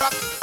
rock.